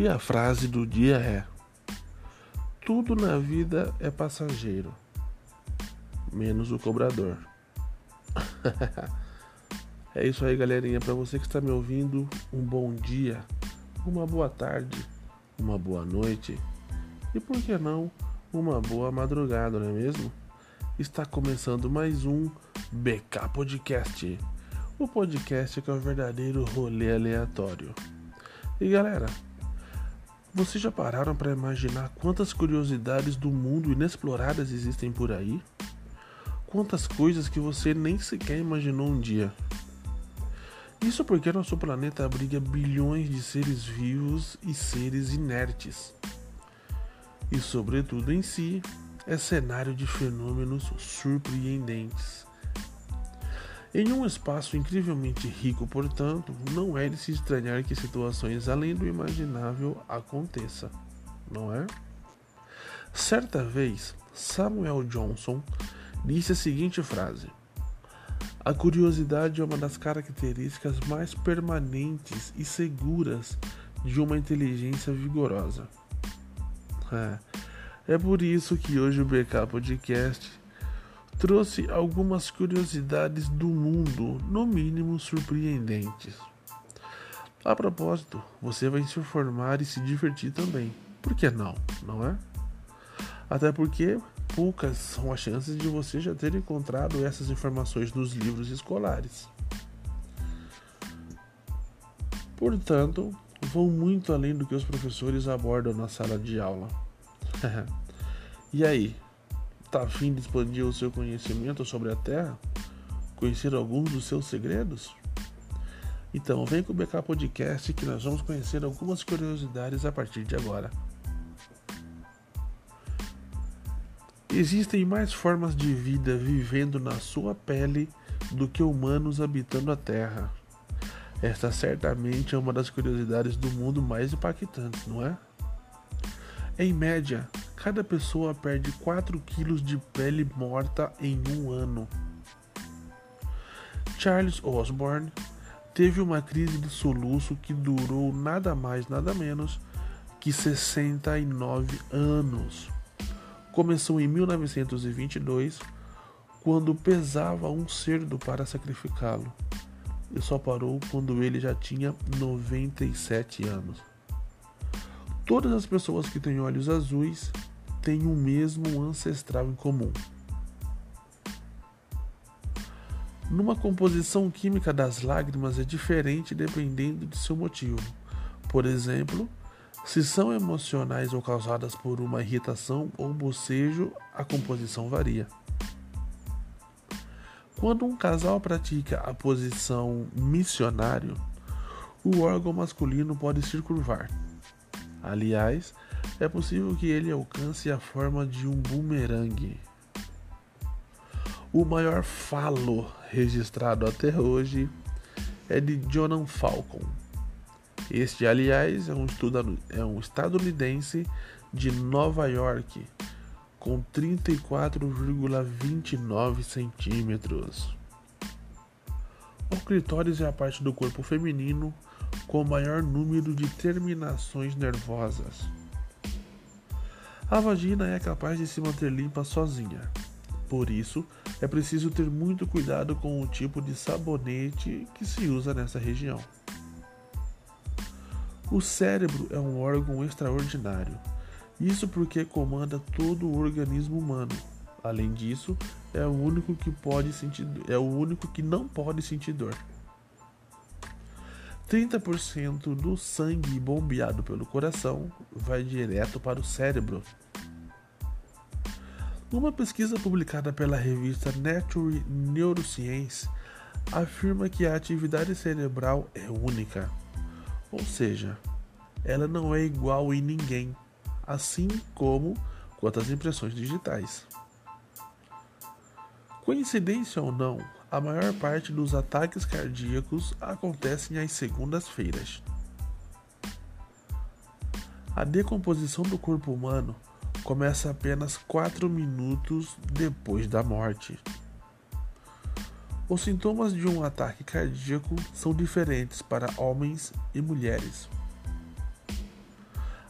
E a frase do dia é: Tudo na vida é passageiro, menos o cobrador. é isso aí, galerinha. Para você que está me ouvindo, um bom dia, uma boa tarde, uma boa noite e por que não, uma boa madrugada, não é mesmo? Está começando mais um BK Podcast, o podcast que é o verdadeiro rolê aleatório. E galera, vocês já pararam para imaginar quantas curiosidades do mundo inexploradas existem por aí? Quantas coisas que você nem sequer imaginou um dia? Isso porque nosso planeta abriga bilhões de seres vivos e seres inertes. E, sobretudo em si, é cenário de fenômenos surpreendentes. Em um espaço incrivelmente rico, portanto, não é de se estranhar que situações além do imaginável aconteçam, não é? Certa vez, Samuel Johnson disse a seguinte frase: A curiosidade é uma das características mais permanentes e seguras de uma inteligência vigorosa. É, é por isso que hoje o BK Podcast trouxe algumas curiosidades do mundo, no mínimo surpreendentes. A propósito, você vai se informar e se divertir também. Por que não? Não é? Até porque poucas são as chances de você já ter encontrado essas informações nos livros escolares. Portanto, vão muito além do que os professores abordam na sala de aula. e aí, Tá afim de expandir o seu conhecimento sobre a Terra? Conhecer alguns dos seus segredos? Então, vem com o BK Podcast que nós vamos conhecer algumas curiosidades a partir de agora. Existem mais formas de vida vivendo na sua pele do que humanos habitando a Terra. Esta certamente é uma das curiosidades do mundo mais impactantes, não é? Em média, cada pessoa perde 4 quilos de pele morta em um ano. Charles Osborne teve uma crise de soluço que durou nada mais, nada menos que 69 anos. Começou em 1922, quando pesava um cerdo para sacrificá-lo, e só parou quando ele já tinha 97 anos. Todas as pessoas que têm olhos azuis têm o mesmo ancestral em comum. Numa composição química das lágrimas é diferente dependendo de seu motivo. Por exemplo, se são emocionais ou causadas por uma irritação ou bocejo, a composição varia. Quando um casal pratica a posição missionário, o órgão masculino pode se curvar. Aliás, é possível que ele alcance a forma de um bumerangue. O maior falo registrado até hoje é de Jonan Falcon. Este, aliás, é um, é um estadunidense de Nova York, com 34,29 centímetros. O clitóris é a parte do corpo feminino com maior número de terminações nervosas. A vagina é capaz de se manter limpa sozinha. Por isso, é preciso ter muito cuidado com o tipo de sabonete que se usa nessa região. O cérebro é um órgão extraordinário. Isso porque comanda todo o organismo humano. Além disso, é o único que pode sentir, é o único que não pode sentir dor. 30% do sangue bombeado pelo coração vai direto para o cérebro. Uma pesquisa publicada pela revista Nature Neuroscience afirma que a atividade cerebral é única, ou seja, ela não é igual em ninguém, assim como quanto às impressões digitais. Coincidência ou não, a maior parte dos ataques cardíacos acontecem às segundas-feiras. A decomposição do corpo humano começa apenas 4 minutos depois da morte. Os sintomas de um ataque cardíaco são diferentes para homens e mulheres.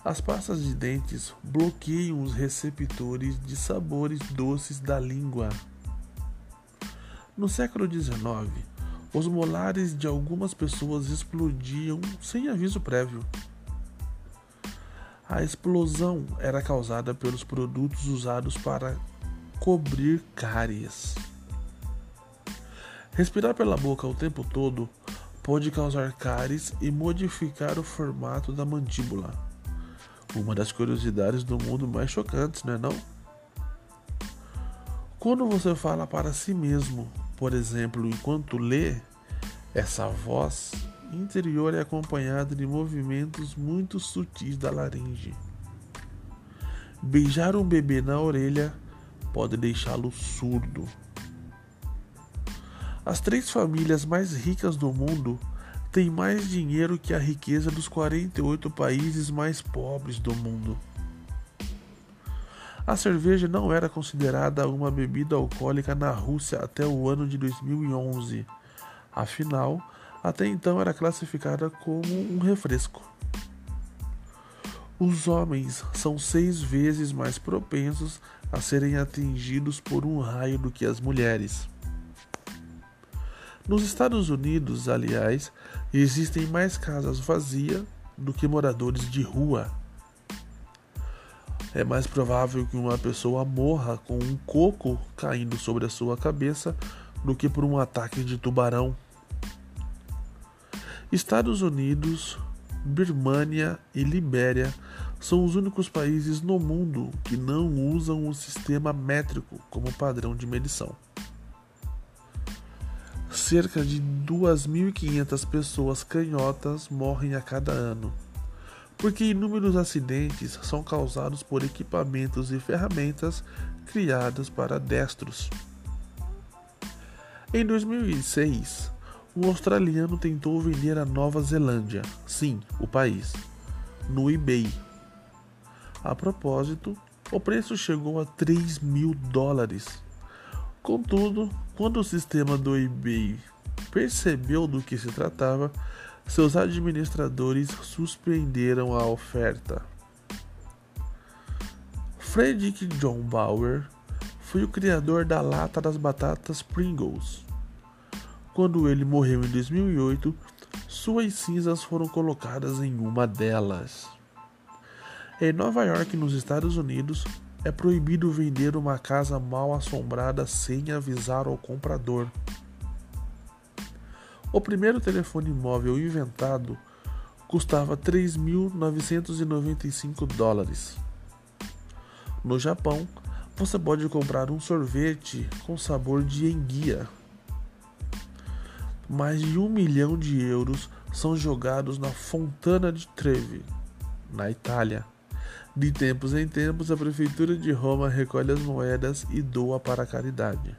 As pastas de dentes bloqueiam os receptores de sabores doces da língua. No século XIX, os molares de algumas pessoas explodiam sem aviso prévio. A explosão era causada pelos produtos usados para cobrir cáries. Respirar pela boca o tempo todo pode causar cáries e modificar o formato da mandíbula. Uma das curiosidades do mundo mais chocantes, não é não? Quando você fala para si mesmo, por exemplo, enquanto lê, essa voz interior é acompanhada de movimentos muito sutis da laringe. Beijar um bebê na orelha pode deixá-lo surdo. As três famílias mais ricas do mundo têm mais dinheiro que a riqueza dos 48 países mais pobres do mundo. A cerveja não era considerada uma bebida alcoólica na Rússia até o ano de 2011. Afinal, até então era classificada como um refresco. Os homens são seis vezes mais propensos a serem atingidos por um raio do que as mulheres. Nos Estados Unidos, aliás, existem mais casas vazias do que moradores de rua. É mais provável que uma pessoa morra com um coco caindo sobre a sua cabeça do que por um ataque de tubarão. Estados Unidos, Birmânia e Libéria são os únicos países no mundo que não usam o sistema métrico como padrão de medição. Cerca de 2.500 pessoas canhotas morrem a cada ano, porque inúmeros acidentes são causados por equipamentos e ferramentas criados para destros. Em 2006, um australiano tentou vender a Nova Zelândia, sim, o país, no eBay. A propósito, o preço chegou a 3 mil dólares. Contudo, quando o sistema do eBay percebeu do que se tratava, seus administradores suspenderam a oferta. Frederick John Bauer foi o criador da lata das batatas Pringles quando ele morreu em 2008, suas cinzas foram colocadas em uma delas. Em Nova York, nos Estados Unidos, é proibido vender uma casa mal assombrada sem avisar ao comprador. O primeiro telefone móvel inventado custava 3.995 dólares. No Japão, você pode comprar um sorvete com sabor de enguia mais de um milhão de euros são jogados na Fontana de Trevi, na Itália. De tempos em tempos, a Prefeitura de Roma recolhe as moedas e doa para a caridade.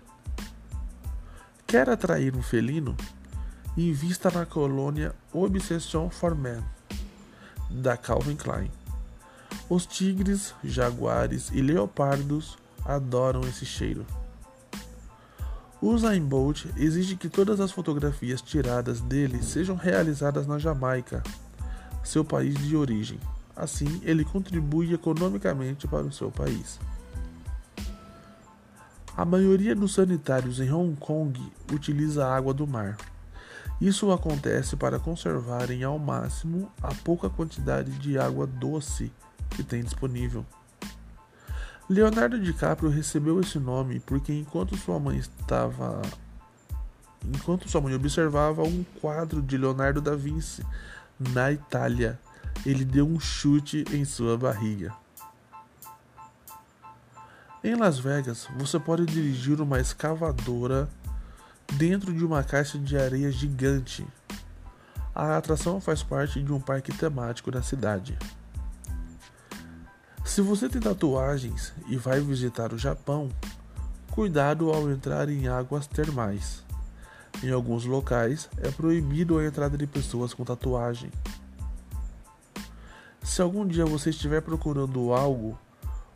Quer atrair um felino? Invista na colônia Obsession for Men, da Calvin Klein. Os tigres, jaguares e leopardos adoram esse cheiro. O Usain Bolt exige que todas as fotografias tiradas dele sejam realizadas na Jamaica, seu país de origem. Assim, ele contribui economicamente para o seu país. A maioria dos sanitários em Hong Kong utiliza água do mar. Isso acontece para conservarem ao máximo a pouca quantidade de água doce que tem disponível. Leonardo DiCaprio recebeu esse nome porque enquanto sua mãe estava enquanto sua mãe observava um quadro de Leonardo da Vinci na Itália, ele deu um chute em sua barriga. Em Las Vegas, você pode dirigir uma escavadora dentro de uma caixa de areia gigante. A atração faz parte de um parque temático da cidade. Se você tem tatuagens e vai visitar o Japão, cuidado ao entrar em águas termais. Em alguns locais é proibido a entrada de pessoas com tatuagem. Se algum dia você estiver procurando algo,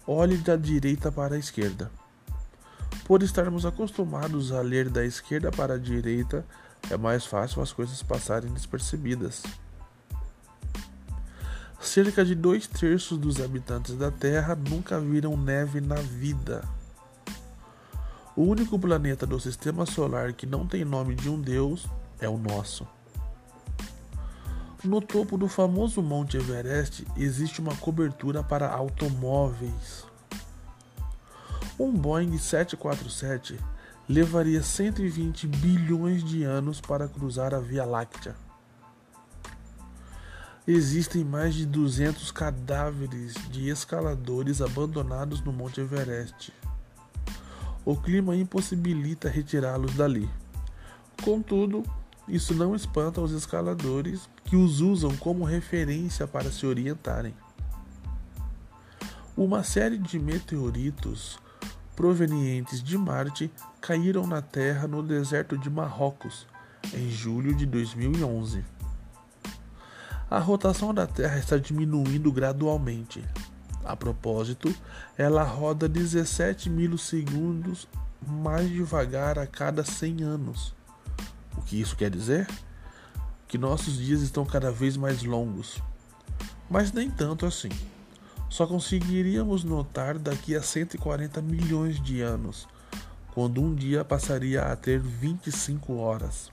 olhe da direita para a esquerda. Por estarmos acostumados a ler da esquerda para a direita, é mais fácil as coisas passarem despercebidas. Cerca de dois terços dos habitantes da Terra nunca viram neve na vida. O único planeta do sistema solar que não tem nome de um deus é o nosso. No topo do famoso Monte Everest existe uma cobertura para automóveis. Um Boeing 747 levaria 120 bilhões de anos para cruzar a Via Láctea. Existem mais de 200 cadáveres de escaladores abandonados no Monte Everest. O clima impossibilita retirá-los dali. Contudo, isso não espanta os escaladores que os usam como referência para se orientarem. Uma série de meteoritos provenientes de Marte caíram na Terra no deserto de Marrocos em julho de 2011. A rotação da Terra está diminuindo gradualmente. A propósito, ela roda 17 milissegundos mais devagar a cada 100 anos. O que isso quer dizer? Que nossos dias estão cada vez mais longos. Mas nem tanto assim. Só conseguiríamos notar daqui a 140 milhões de anos, quando um dia passaria a ter 25 horas.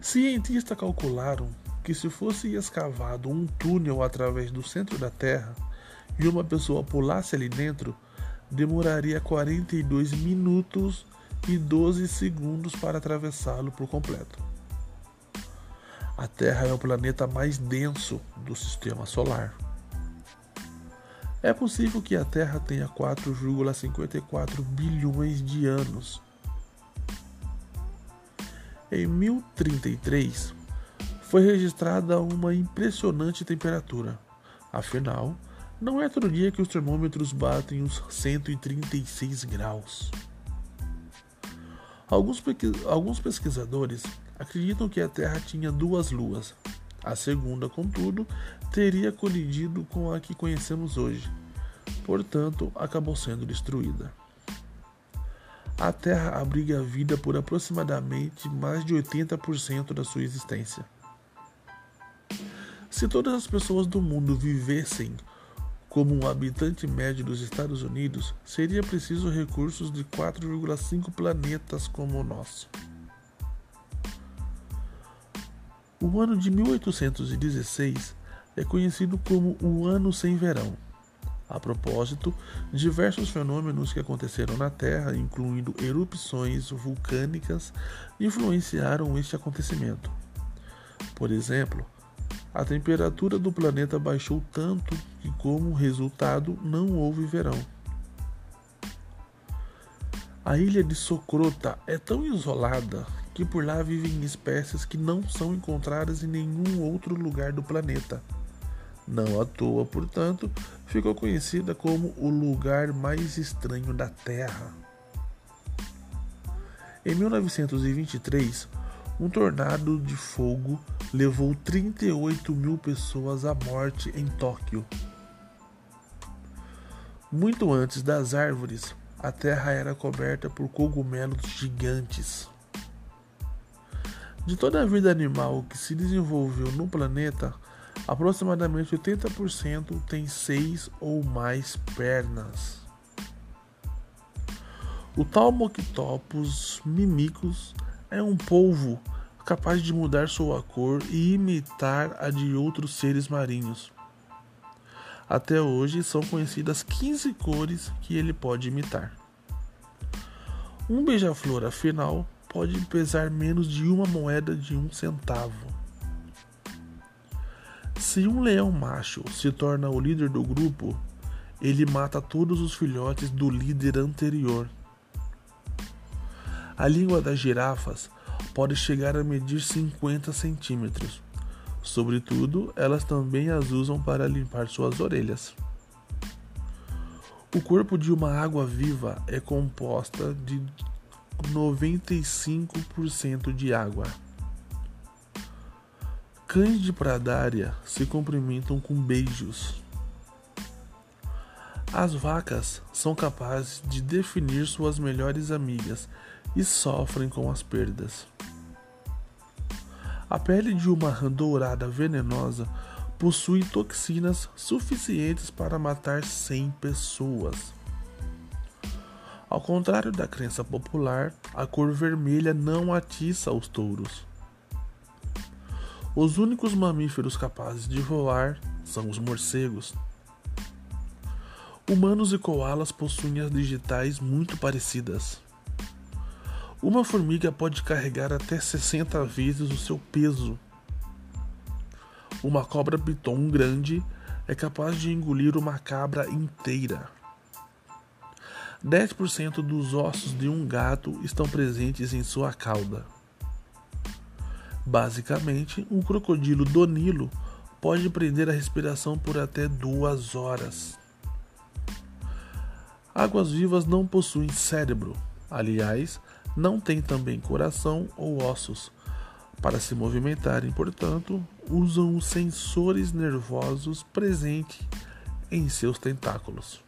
Cientistas calcularam que se fosse escavado um túnel através do centro da Terra e uma pessoa pulasse ali dentro, demoraria 42 minutos e 12 segundos para atravessá-lo por completo. A Terra é o planeta mais denso do sistema solar. É possível que a Terra tenha 4,54 bilhões de anos. Em 1033, foi registrada uma impressionante temperatura. Afinal, não é todo dia que os termômetros batem os 136 graus. Alguns, alguns pesquisadores acreditam que a Terra tinha duas luas. A segunda, contudo, teria colidido com a que conhecemos hoje, portanto, acabou sendo destruída. A Terra abriga a vida por aproximadamente mais de 80% da sua existência. Se todas as pessoas do mundo vivessem como um habitante médio dos Estados Unidos, seria preciso recursos de 4,5 planetas como o nosso. O ano de 1816 é conhecido como o Ano Sem Verão. A propósito, diversos fenômenos que aconteceram na Terra, incluindo erupções vulcânicas, influenciaram este acontecimento. Por exemplo, a temperatura do planeta baixou tanto que, como resultado, não houve verão. A ilha de Socrota é tão isolada que por lá vivem espécies que não são encontradas em nenhum outro lugar do planeta. Não à toa, portanto, ficou conhecida como o lugar mais estranho da Terra. Em 1923, um tornado de fogo levou 38 mil pessoas à morte em Tóquio. Muito antes das árvores, a terra era coberta por cogumelos gigantes. De toda a vida animal que se desenvolveu no planeta, aproximadamente 80% tem seis ou mais pernas. O Talmoctopus mimicus é um polvo capaz de mudar sua cor e imitar a de outros seres marinhos. Até hoje são conhecidas 15 cores que ele pode imitar. Um beija-flor, afinal, pode pesar menos de uma moeda de um centavo. Se um leão macho se torna o líder do grupo, ele mata todos os filhotes do líder anterior. A língua das girafas pode chegar a medir 50 centímetros. Sobretudo, elas também as usam para limpar suas orelhas. O corpo de uma água viva é composta de 95% de água. Cães de pradária se cumprimentam com beijos. As vacas são capazes de definir suas melhores amigas e sofrem com as perdas. A pele de uma rã dourada venenosa possui toxinas suficientes para matar 100 pessoas. Ao contrário da crença popular, a cor vermelha não atiça os touros. Os únicos mamíferos capazes de voar são os morcegos. Humanos e koalas possuem as digitais muito parecidas. Uma formiga pode carregar até 60 vezes o seu peso. Uma cobra piton grande é capaz de engolir uma cabra inteira. 10% dos ossos de um gato estão presentes em sua cauda. Basicamente, um crocodilo do Nilo pode prender a respiração por até duas horas. Águas vivas não possuem cérebro, aliás, não têm também coração ou ossos. Para se movimentarem, portanto, usam os sensores nervosos presentes em seus tentáculos.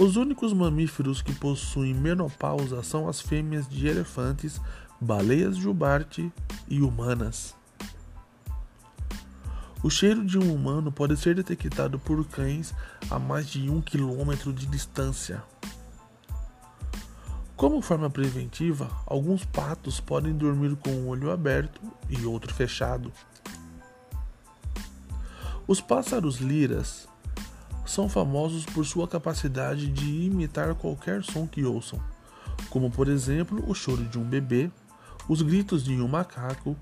Os únicos mamíferos que possuem menopausa são as fêmeas de elefantes, baleias jubarte e humanas. O cheiro de um humano pode ser detectado por cães a mais de um quilômetro de distância. Como forma preventiva, alguns patos podem dormir com um olho aberto e outro fechado. Os pássaros liras são famosos por sua capacidade de imitar qualquer som que ouçam, como por exemplo o choro de um bebê, os gritos de um macaco,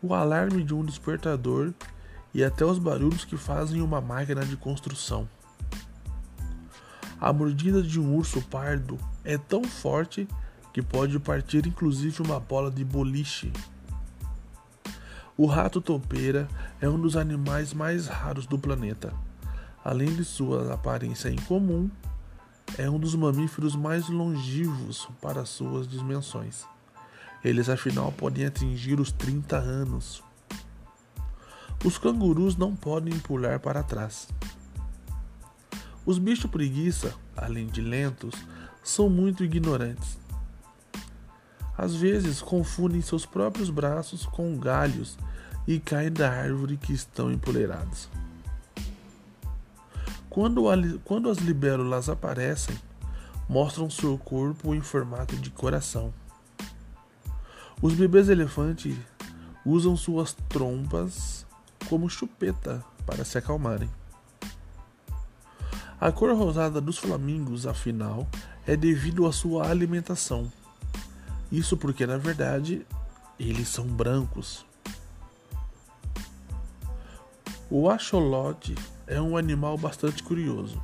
o alarme de um despertador e até os barulhos que fazem uma máquina de construção. A mordida de um urso pardo é tão forte que pode partir inclusive uma bola de boliche. O rato topeira é um dos animais mais raros do planeta. Além de sua aparência incomum, é um dos mamíferos mais longivos para suas dimensões. Eles afinal podem atingir os 30 anos. Os cangurus não podem pular para trás. Os bichos preguiça, além de lentos, são muito ignorantes. Às vezes confundem seus próprios braços com galhos e caem da árvore que estão empoleirados. Quando, quando as libélulas aparecem, mostram seu corpo em formato de coração. Os bebês elefantes usam suas trompas como chupeta para se acalmarem. A cor rosada dos flamingos, afinal, é devido à sua alimentação. Isso porque, na verdade, eles são brancos. O axolote é um animal bastante curioso.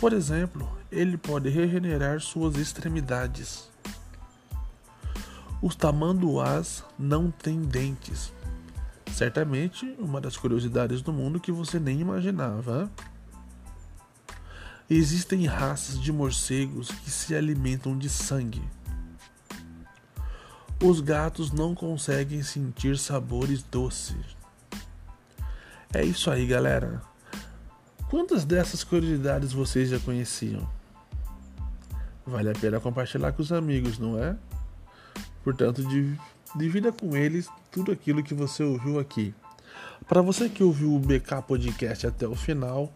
Por exemplo, ele pode regenerar suas extremidades. Os tamanduás não têm dentes, Certamente uma das curiosidades do mundo que você nem imaginava. Existem raças de morcegos que se alimentam de sangue. Os gatos não conseguem sentir sabores doces. É isso aí, galera. Quantas dessas curiosidades vocês já conheciam? Vale a pena compartilhar com os amigos, não é? Portanto, divida com eles tudo aquilo que você ouviu aqui. Para você que ouviu o BK Podcast até o final,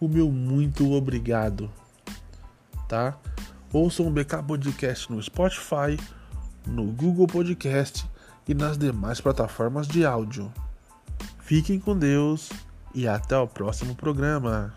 o meu muito obrigado, tá? Ouçam o BK Podcast no Spotify, no Google Podcast e nas demais plataformas de áudio. Fiquem com Deus e até o próximo programa.